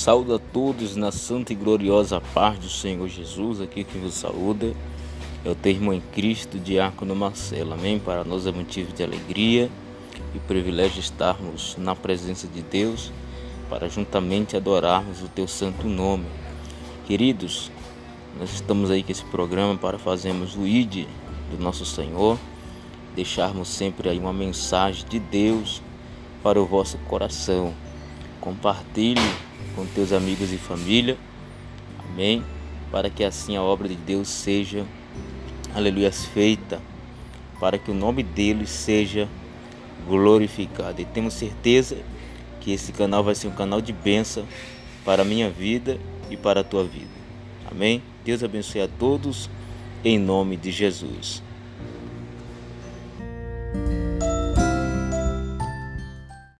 Saúdo a todos na santa e gloriosa paz do Senhor Jesus, aqui que vos saúda. É o teu irmão em Cristo, Diácono Marcelo. Amém? Para nós é motivo de alegria e privilégio estarmos na presença de Deus para juntamente adorarmos o teu santo nome. Queridos, nós estamos aí com esse programa para fazermos o ID do nosso Senhor, deixarmos sempre aí uma mensagem de Deus para o vosso coração. Compartilhe com teus amigos e família. Amém. Para que assim a obra de Deus seja, aleluia, feita, para que o nome dele seja glorificado. E temos certeza que esse canal vai ser um canal de bênção para a minha vida e para a tua vida. Amém? Deus abençoe a todos em nome de Jesus.